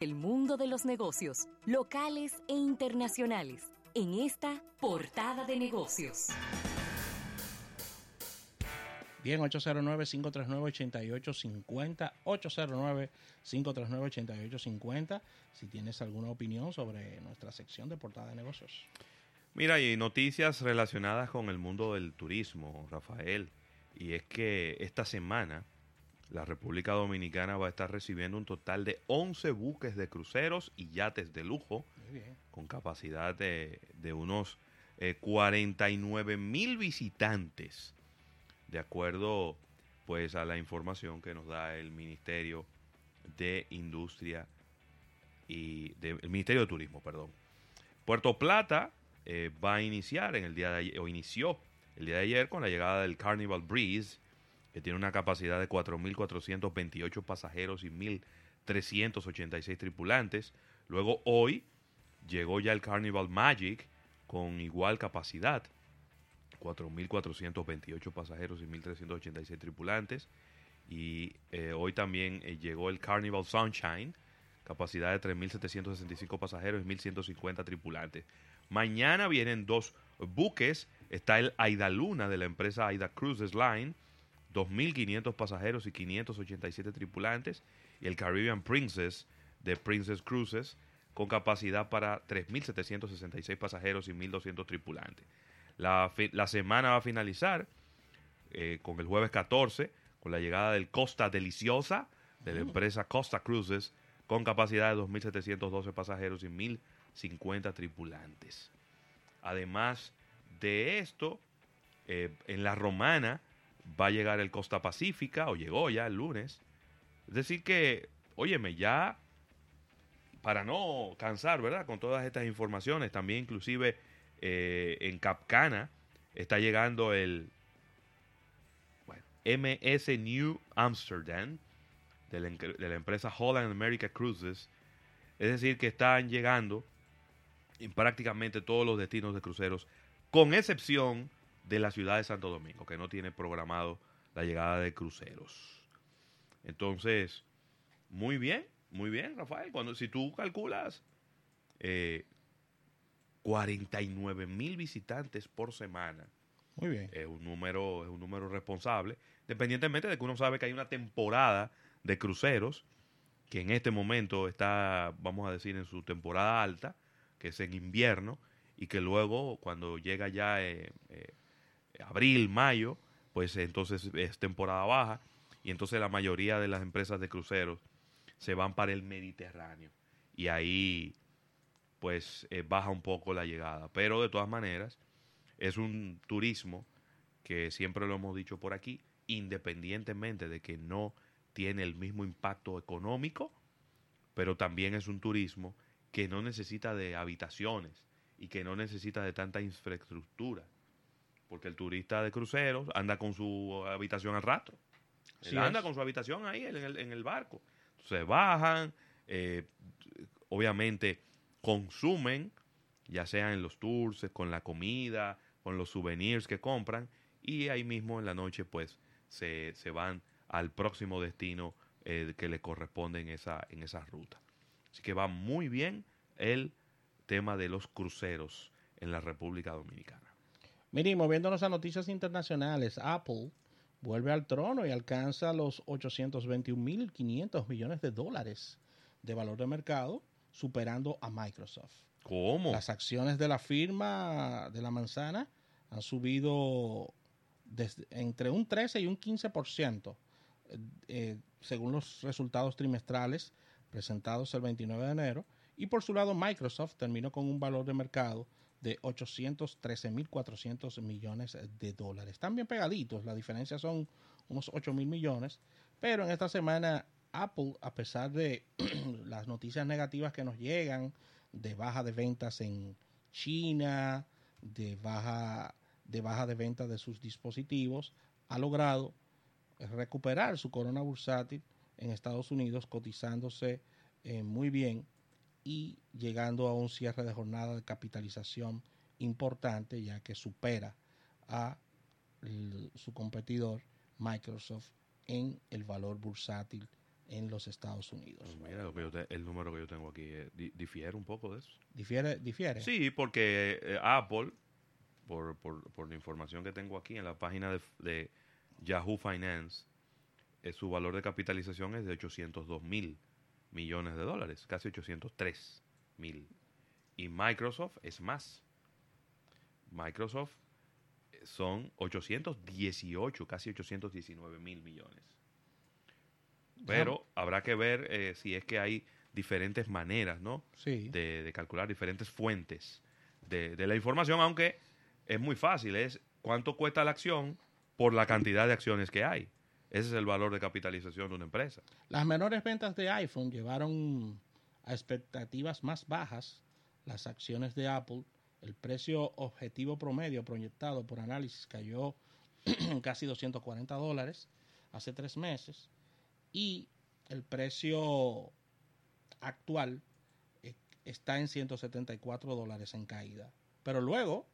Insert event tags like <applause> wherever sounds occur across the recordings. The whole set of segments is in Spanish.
El mundo de los negocios, locales e internacionales, en esta portada de negocios. Bien, 809-539-8850, 809-539-8850, si tienes alguna opinión sobre nuestra sección de portada de negocios. Mira, y noticias relacionadas con el mundo del turismo, Rafael, y es que esta semana la República Dominicana va a estar recibiendo un total de 11 buques de cruceros y yates de lujo, con capacidad de, unos 49 eh, mil visitantes de acuerdo pues a la información que nos da el Ministerio de Industria y el Ministerio de Turismo, perdón. Puerto Plata eh, va a iniciar en el día de ayer, o inició el día de ayer con la llegada del Carnival Breeze, que tiene una capacidad de 4.428 pasajeros y 1.386 tripulantes. Luego hoy llegó ya el Carnival Magic con igual capacidad 4.428 pasajeros y 1.386 tripulantes. Y eh, hoy también eh, llegó el Carnival Sunshine, capacidad de 3.765 pasajeros y 1.150 tripulantes. Mañana vienen dos buques. Está el Aida Luna de la empresa Aida Cruises Line, 2.500 pasajeros y 587 tripulantes. Y el Caribbean Princess de Princess Cruises, con capacidad para 3.766 pasajeros y 1.200 tripulantes. La, semana va a finalizar eh, con el jueves 14, con la llegada del Costa Deliciosa de la mm. empresa Costa Cruises, con capacidad de 2.712 pasajeros y 1.050 tripulantes. Además de esto, eh, en la romana va a llegar el Costa Pacífica, o llegó ya el lunes. Es decir que, óyeme, ya para no cansar, ¿verdad? Con todas estas informaciones, también inclusive eh, en Capcana está llegando el MS New Amsterdam de la, empresa Holland America Cruises. Es decir, que están llegando en prácticamente todos los destinos de cruceros, con excepción de la ciudad de Santo Domingo, que no tiene programado la llegada de cruceros. Entonces, muy bien, muy bien, Rafael. Cuando, si tú calculas eh, 49 mil visitantes por semana. Muy bien. Es un número, es un número responsable, independientemente de que uno sabe que hay una temporada de cruceros que en este momento está, vamos a decir, en su temporada alta, que es en invierno, y que luego cuando llega ya eh, eh, abril, mayo, pues entonces es temporada baja, y entonces la mayoría de las empresas de cruceros se van para el Mediterráneo. Y ahí pues eh, baja un poco la llegada. Pero de todas maneras, es un turismo que siempre lo hemos dicho por aquí, independientemente de que no tiene el mismo impacto económico, pero también es un turismo que no necesita de habitaciones y que no necesita de tanta infraestructura. Porque el turista de cruceros anda con su habitación al rastro. anda con su habitación ahí en el, en el barco. Se bajan, eh, obviamente consumen, ya sea en los tours, con la comida, con los souvenirs que compran, y ahí mismo en la noche pues se, van al próximo destino eh, que le corresponde en esa, en esa ruta. Así que va muy bien el tema de los cruceros en la República Dominicana. Miren, moviéndonos a noticias internacionales, Apple vuelve al trono y alcanza los 821.500 millones de dólares de valor de mercado superando a Microsoft. ¿Cómo? Las acciones de la firma de la manzana han subido desde, entre un 13 y un 15%, eh, eh, según los resultados trimestrales presentados el 29 de enero. Y por su lado, Microsoft terminó con un valor de mercado de 813.400 millones de dólares. Están bien pegaditos, la diferencia son unos 8.000 millones, pero en esta semana Apple, a pesar de <clears throat> las noticias negativas que nos llegan, de baja de ventas en China, de baja de baja de ventas de sus dispositivos, ha logrado recuperar su corona bursátil en Estados Unidos, cotizándose eh, muy bien y llegando a un cierre de jornada de capitalización importante, ya que supera a su competidor Microsoft en el valor bursátil en los Estados Unidos. Pues mira, lo que yo te- el número que yo tengo aquí eh, di- difiere un poco de eso. ¿Difiere? difiere? Sí, porque eh, Apple, por, por, por la información que tengo aquí en la página de, de Yahoo Finance, eh, su valor de capitalización es de 802 mil millones de dólares, casi 803 mil. Y Microsoft es más. Microsoft eh, son 818, casi 819 mil millones. Pero habrá que ver eh, si es que hay diferentes maneras, ¿no? Sí. de, de calcular diferentes fuentes de, de la información, aunque es muy fácil, es cuánto cuesta la acción por la cantidad de acciones que hay. Ese es el valor de capitalización de una empresa. Las menores ventas de iPhone llevaron a expectativas más bajas las acciones de Apple. El precio objetivo promedio proyectado por análisis cayó en <clears throat> casi 240 dólares hace tres meses y el precio actual eh, está en 174 dólares en caída. Pero luego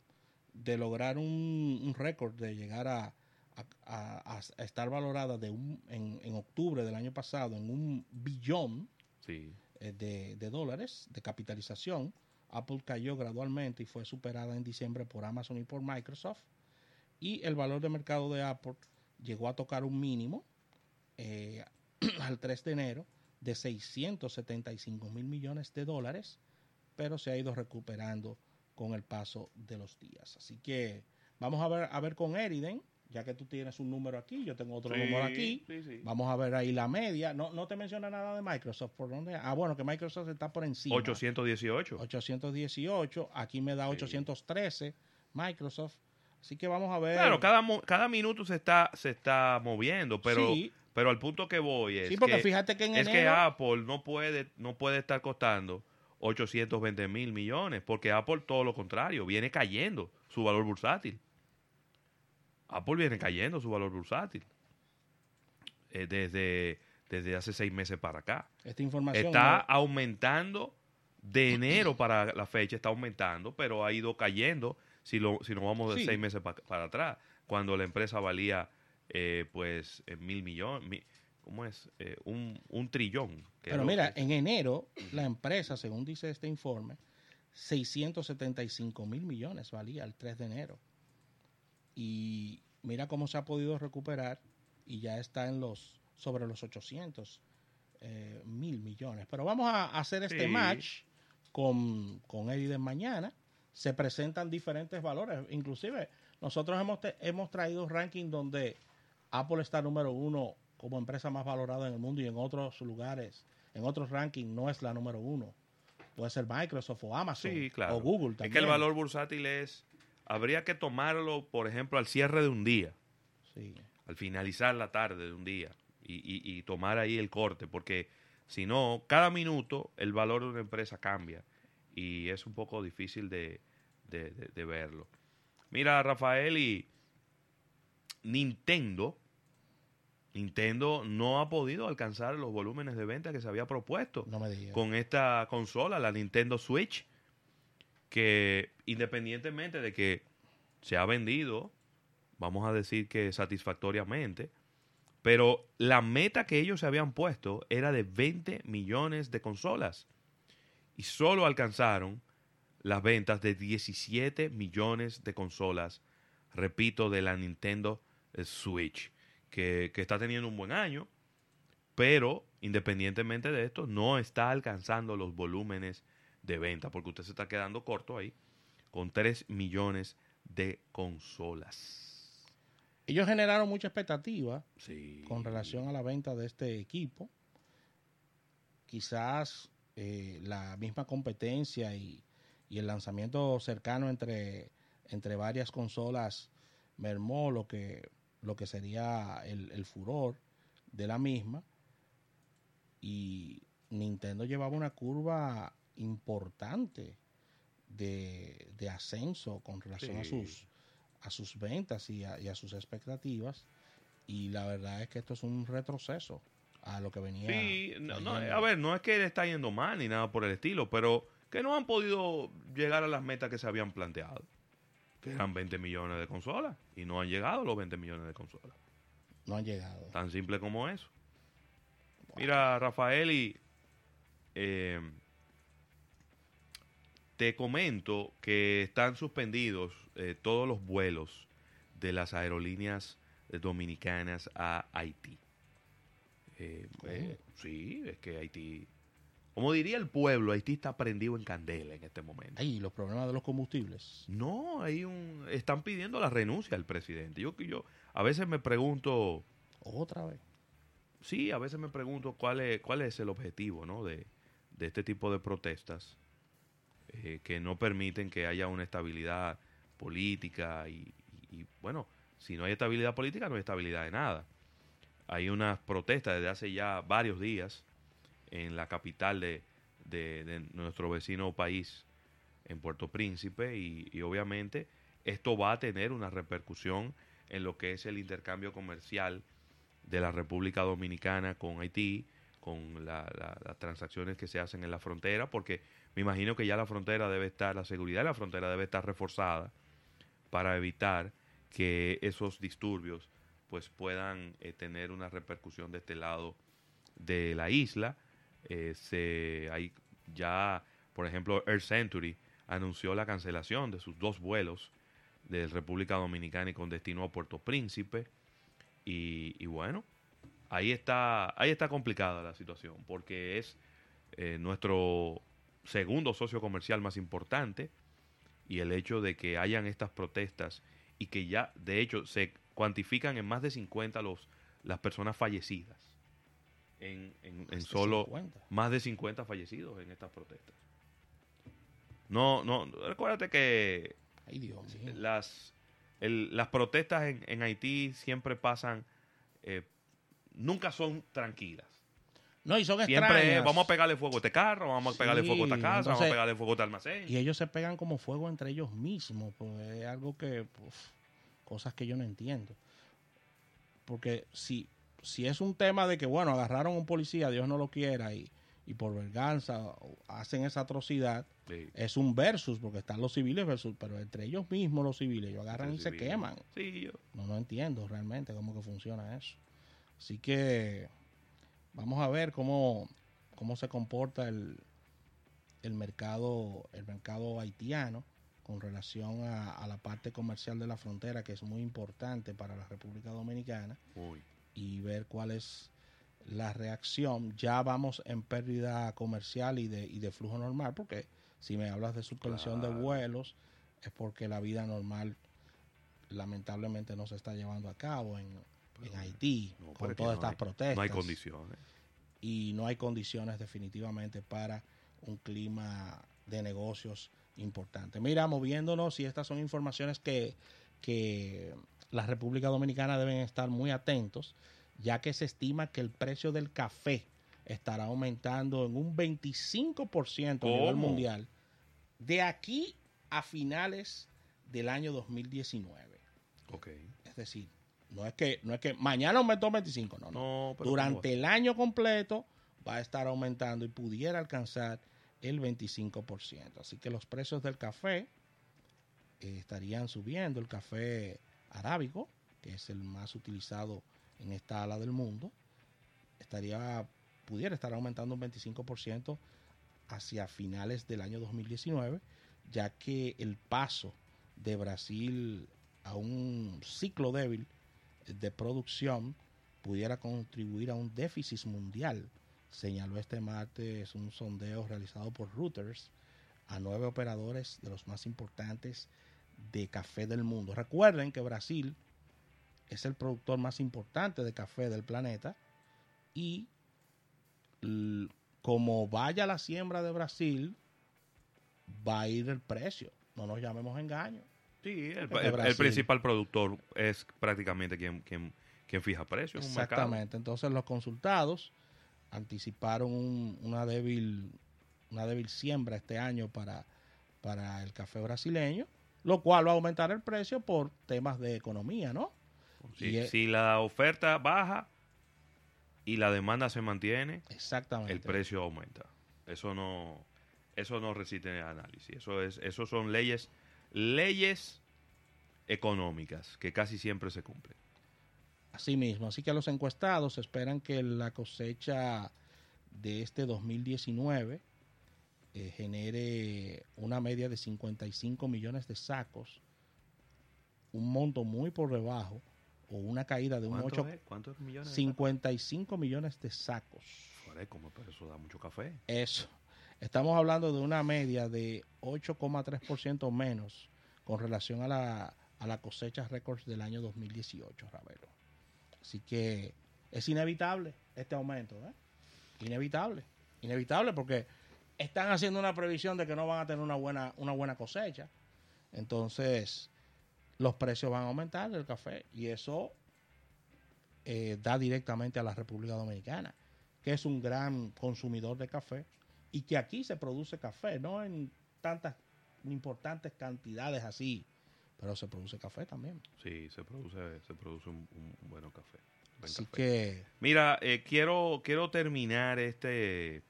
de lograr un, un récord de llegar a, a- a- a estar valorada de un, en, en octubre del año pasado en un billón Sí. eh, de, de dólares de capitalización, Apple cayó gradualmente y fue superada en diciembre por Amazon y por Microsoft. Y el valor de mercado de Apple llegó a tocar un mínimo eh, <clears throat> al 3 de enero de 675 mil millones de dólares, pero se ha ido recuperando con el paso de los días. Así que vamos a ver, a ver con Eriden, ya que tú tienes un número aquí, yo tengo otro número aquí. Sí, sí. Vamos a ver ahí la media. No, no te menciona nada de Microsoft. ¿Por dónde? Ah, bueno, que Microsoft está por encima. 818. 818. Aquí me da Sí. 813 Microsoft. Así que vamos a ver. Claro, cada, cada minuto se está, se está moviendo, pero, pero al punto que voy es, porque que, fíjate que en es que Apple no puede, no puede estar costando 820 mil millones, porque Apple todo lo contrario, viene cayendo su valor bursátil. Apple viene cayendo su valor bursátil eh, desde, desde hace seis meses para acá. Esta información. Está no- aumentando de enero para la fecha, está aumentando, pero ha ido cayendo si, lo, si nos vamos de Sí. seis meses pa- para atrás, cuando la empresa valía eh, pues mil millones, mi- ¿cómo es? Eh, un, un trillón. Pero mira, en enero, la empresa, según dice este informe, 675 mil millones valía el 3 de enero. Y mira cómo se ha podido recuperar y ya está en los sobre los 800 eh, mil millones. Pero vamos a hacer este Sí. match con, con Eriden mañana. Se presentan diferentes valores. Inclusive, nosotros hemos, te- hemos traído ranking donde Apple está número uno como empresa más valorada en el mundo y en otros lugares, en otros rankings no es la número uno. Puede ser Microsoft o Amazon Sí, claro. o Google Es también. que el valor bursátil es, habría que tomarlo, por ejemplo, al cierre de un día. Sí. al finalizar la tarde de un día y, y- y tomar ahí el corte, porque si no, cada minuto el valor de una empresa cambia y es un poco difícil de, de- de- de verlo. Mira, Rafael, y Nintendo, Nintendo no ha podido alcanzar los volúmenes de venta que se había propuesto No me digas. con esta consola, la Nintendo Switch, que independientemente de que se ha vendido, vamos a decir que satisfactoriamente, pero la meta que ellos se habían puesto era de 20 millones de consolas. Y solo alcanzaron las ventas de 17 millones de consolas, repito, de la Nintendo Switch, que, que está teniendo un buen año, pero independientemente de esto, no está alcanzando los volúmenes de venta, porque usted se está quedando corto ahí con 3 millones de consolas. Ellos generaron mucha expectativa Sí. con relación a la venta de este equipo. Quizás eh, la misma competencia y, y el lanzamiento cercano entre, entre varias consolas mermó lo que, lo que sería el, el furor de la misma. Y Nintendo llevaba una curva importante de, de ascenso con relación a sus a sus ventas y a, y a sus expectativas y la verdad es que esto es un retroceso a lo que venía Sí, no, no, trayendo. a ver, no es que le está yendo mal ni nada por el estilo, pero que no han podido llegar a las metas que se habían planteado. Que eran 20 millones de consolas y no han llegado los 20 millones de consolas. no han llegado Tan simple como eso. Mira, Rafael, y eh, te comento que están suspendidos eh, todos los vuelos de las aerolíneas eh, dominicanas a Haití. Eh, eh, sí, es que Haití, como diría el pueblo, Haití está prendido en candela en este momento. Ahí, los problemas de los combustibles. No, hay un, están pidiendo la renuncia del presidente. Yo, yo a veces me pregunto, Otra vez. sí, a veces me pregunto cuál es, cuál es el objetivo, ¿no? De, de este tipo de protestas eh, que no permiten que haya una estabilidad política y, y- bueno, si no hay estabilidad política no hay estabilidad de nada. Hay unas protestas desde hace ya varios días en la capital de, de- nuestro vecino país, en Puerto Príncipe, y, obviamente esto va a tener una repercusión en lo que es el intercambio comercial de la República Dominicana con Haití, con la- las transacciones que se hacen en la frontera, porque me imagino que ya la frontera debe estar, la seguridad de la frontera debe estar reforzada para evitar que esos disturbios pues puedan eh, tener una repercusión de este lado de la isla. Eh, se, hay ya, por ejemplo, Air Century anunció la cancelación de sus dos vuelos de República Dominicana y con destino a Puerto Príncipe. Y, bueno, ahí está, ahí está complicada la situación, porque es eh, nuestro segundo socio comercial más importante y el hecho de que hayan estas protestas y que ya, de hecho, se cuantifican en más de 50 los, las personas fallecidas. En, en- solo 50. más de 50 fallecidos en estas protestas. No, no, recuérdate que Ay, Dios mío. las, el- las protestas en, en Haití siempre pasan, eh, nunca son tranquilas. No, y son Siempre es, vamos a pegarle fuego a este carro, vamos a pegarle Sí, fuego a esta casa, vamos a pegarle fuego a este almacén. Y ellos se pegan como fuego entre ellos mismos. Pues es algo que. uf, cosas que yo no entiendo. Porque si, si es un tema de que, bueno, agarraron a un policía, Dios no lo quiera, y, y por venganza hacen esa atrocidad, Sí. es un versus, porque están los civiles versus, pero entre ellos mismos los civiles, ellos agarran y se queman. Sí, yo- No, no entiendo realmente cómo que funciona eso. Así que vamos a ver cómo, cómo se comporta el, el mercado, el mercado haitiano con relación a, a la parte comercial de la frontera, que es muy importante para la República Dominicana, Uy. y ver cuál es la reacción. Ya vamos en pérdida comercial y de, y de flujo normal, porque si me hablas de suspensión de vuelos, es porque la vida normal lamentablemente no se está llevando a cabo en, en Haití No, con todas no estas hay- protestas No hay condiciones. y no hay condiciones definitivamente para un clima de negocios importante. Mira, moviéndonos, y estas son informaciones que, que la República Dominicana deben estar muy atentos, ya que se estima que el precio del café estará aumentando en un 25% a nivel ¿Cómo? mundial de aquí a finales del año 2019. Ok. Es decir, no es que, no es que mañana aumentó 25, no, no. Durante el año completo va a estar aumentando y pudiera alcanzar el 25%. Así que los precios del café eh, estarían subiendo. El café arábico, que es el más utilizado en esta ala del mundo, estaría pudiera estar aumentando un 25% hacia finales del año 2019, ya que el paso de Brasil a un ciclo débil de producción pudiera contribuir a un déficit mundial, señaló este martes un sondeo realizado por Reuters a nueve operadores de los más importantes de café del mundo. Recuerden que Brasil es el productor más importante de café del planeta y como vaya la siembra de Brasil, va a ir el precio. No nos llamemos engaño. Sí, el, el- el principal productor es prácticamente quien, quien, quien fija precios en. Exactamente. Entonces los consultados anticiparon un- una débil una débil siembra este año para, para el café brasileño, lo cual va a aumentar el precio por temas de economía, ¿no? Si, Y si la oferta baja y la demanda se mantiene, Exactamente. el precio aumenta. Eso no, eso no resiste análisis. Eso es, eso son leyes, leyes económicas que casi siempre se cumplen. Así mismo, así que los encuestados esperan que la cosecha de este 2019 eh, genere una media de 55 millones de sacos, un monto muy por debajo o una caída de un 8 es? ¿Cuántos millones? 55 millones de sacos. Joder, ¿cómo? Pero eso da mucho café. Eso. Estamos hablando de una media de 8,3% menos con relación a la, a la cosecha récords del año 2018, Ravelo. Así que es inevitable este aumento, ¿eh? Inevitable. Inevitable porque están haciendo una previsión de que no van a tener una buena, una buena cosecha. Entonces, los precios van a aumentar del café y eso eh, da directamente a la República Dominicana, que es un gran consumidor de café y que aquí se produce café, no en tantas importantes cantidades así, pero se produce café también. Sí, se produce, se produce un, un buen café. Buen Así café. que Mira, eh, quiero, quiero terminar este,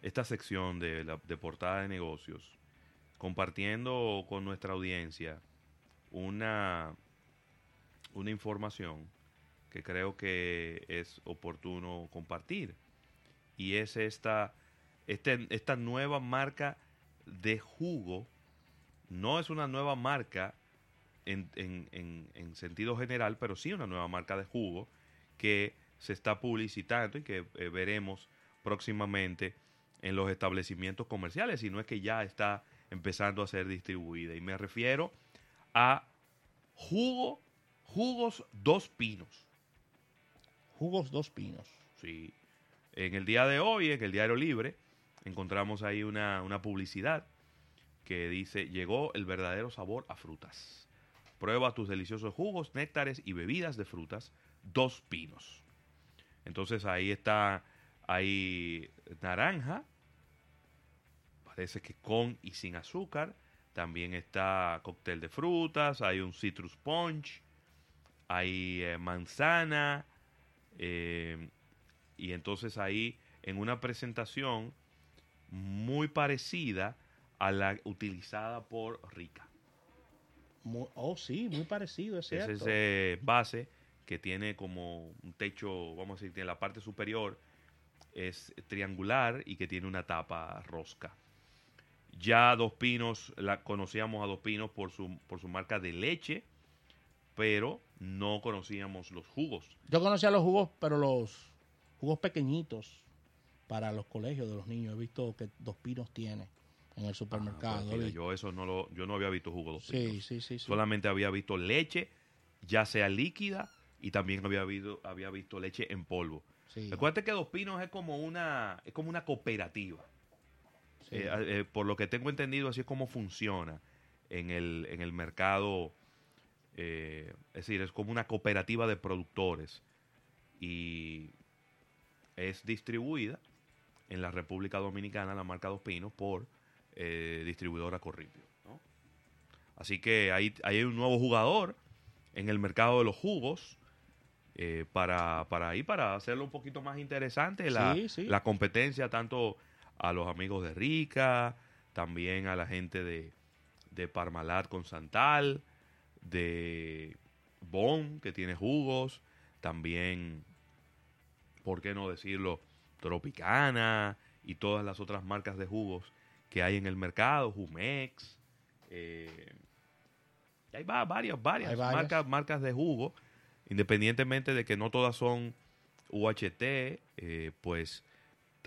esta sección de, la, de portada de negocios compartiendo con nuestra audiencia una, una información que creo que es oportuno compartir. Y es esta, este, esta nueva marca de jugo. No es una nueva marca en, en- en- en sentido general, pero sí una nueva marca de jugo que se está publicitando y que eh, veremos próximamente en los establecimientos comerciales, y no es que ya está empezando a ser distribuida. Y me refiero a jugo, jugos dos pinos. jugos dos pinos. Sí. En el día de hoy, en el Diario Libre, encontramos ahí una, una publicidad que dice, llegó el verdadero sabor a frutas. Prueba tus deliciosos jugos, néctares y bebidas de frutas, dos pinos. Entonces ahí está, hay naranja, parece que con y sin azúcar. También está cóctel de frutas, hay un citrus punch, hay eh, manzana, eh, y entonces ahí en una presentación muy parecida a la utilizada por Rica. Oh, sí, muy parecido, es Es cierto. ese base que tiene como un techo, vamos a decir, en la parte superior es triangular y que tiene una tapa rosca. Ya Dos Pinos, la conocíamos a Dos Pinos por su, por su marca de leche, pero no conocíamos los jugos. Yo conocía los jugos, pero los jugos pequeñitos para los colegios de los niños. He visto que Dos Pinos tiene en el Ah, supermercado. pues mira, vi. yo eso no lo, yo no había visto jugo Dos Pinos. sí, sí, sí. Solamente había visto leche, ya sea líquida, y también había visto, había visto leche en polvo. Recuerda que Dos Pinos es como una, es como una cooperativa. sí. Eh, eh, por lo que tengo entendido, así es como funciona en el, en el mercado. eh, es decir, es como una cooperativa de productores y es distribuida en la República Dominicana, la marca Dos Pinos, por eh, distribuidora Corripio. ¿no? Así que ahí, ahí hay un nuevo jugador en el mercado de los jugos eh, para, para ahí, para hacerlo un poquito más interesante la, Sí, sí. la competencia tanto a los amigos de Rica, también a la gente de, de Parmalat con Santal, de Bon, que tiene jugos, también, ¿por qué no decirlo? Tropicana y todas las otras marcas de jugos que hay en el mercado, Jumex, eh, hay va- varias, varias, Hay varias. Marcas, marcas de jugo, independientemente de que no todas son UHT, eh, pues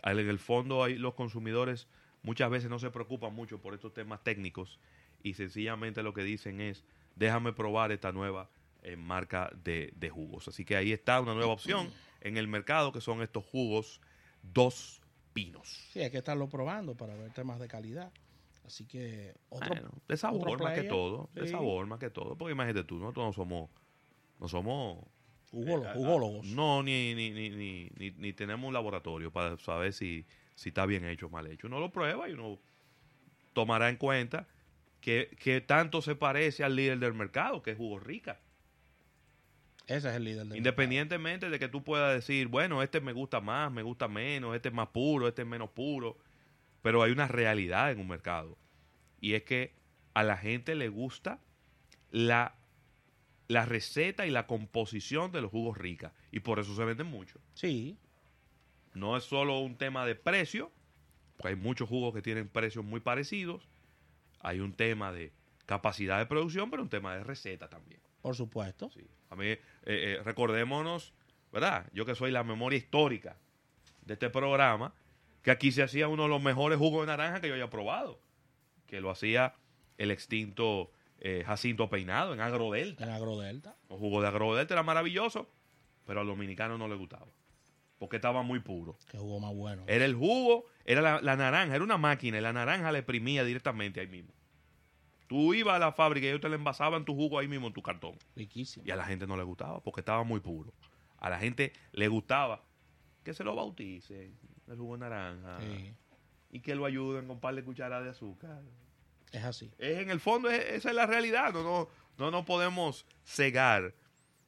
en el fondo hay los consumidores muchas veces no se preocupan mucho por estos temas técnicos y sencillamente lo que dicen es déjame probar esta nueva eh, marca de, de jugos. Así que ahí está una nueva opción en el mercado que son estos jugos dos pinos. Sí, hay que estarlo probando para ver temas de calidad. Así que otro, Bueno, de sabor más que todo, de sabor más que todo, porque imagínate tú, nosotros no somos, no somos eh, jugólogos. No, ni, ni, ni, ni, ni, ni tenemos un laboratorio para saber si, si está bien hecho o mal hecho. Uno lo prueba y uno tomará en cuenta que, que tanto se parece al líder del mercado, que es Jugo Rica. Ese es el líder del Independientemente de que tú puedas decir, bueno, este me gusta más, me gusta menos, este es más puro, este es menos puro. Pero hay una realidad en un mercado. Y es que a la gente le gusta la la receta y la composición de los jugos ricas. Y por eso se venden mucho. Sí, No es solo un tema de precio, porque hay muchos jugos que tienen precios muy parecidos. Hay un tema de capacidad de producción, pero un tema de receta también. por supuesto. Sí. A mí, eh, eh, recordémonos, ¿verdad? Yo que soy la memoria histórica de este programa, que aquí se hacía uno de los mejores jugos de naranja que yo haya probado, que lo hacía el extinto eh, Jacinto Peinado en Agrodelta. En Agrodelta. Los jugos de Agrodelta era maravilloso, pero al dominicano no le gustaba, porque estaba muy puro. Que jugó más bueno. Era el jugo, era la, la naranja, era una máquina, y la naranja le exprimía directamente ahí mismo. Tú ibas a la fábrica y ellos te le envasaban tu jugo ahí mismo en tu cartón. Riquísimo. Y a la gente no le gustaba porque estaba muy puro. A la gente le gustaba que se lo bauticen, el jugo de naranja, Sí, y que lo ayuden con un par de cucharadas de azúcar. es así. Es, en el fondo, es- esa es la realidad. No, no, no nos podemos cegar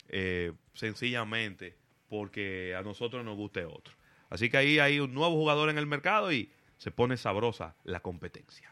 eh, sencillamente porque a nosotros nos guste otro. Así que ahí hay un nuevo jugador en el mercado y se pone sabrosa la competencia.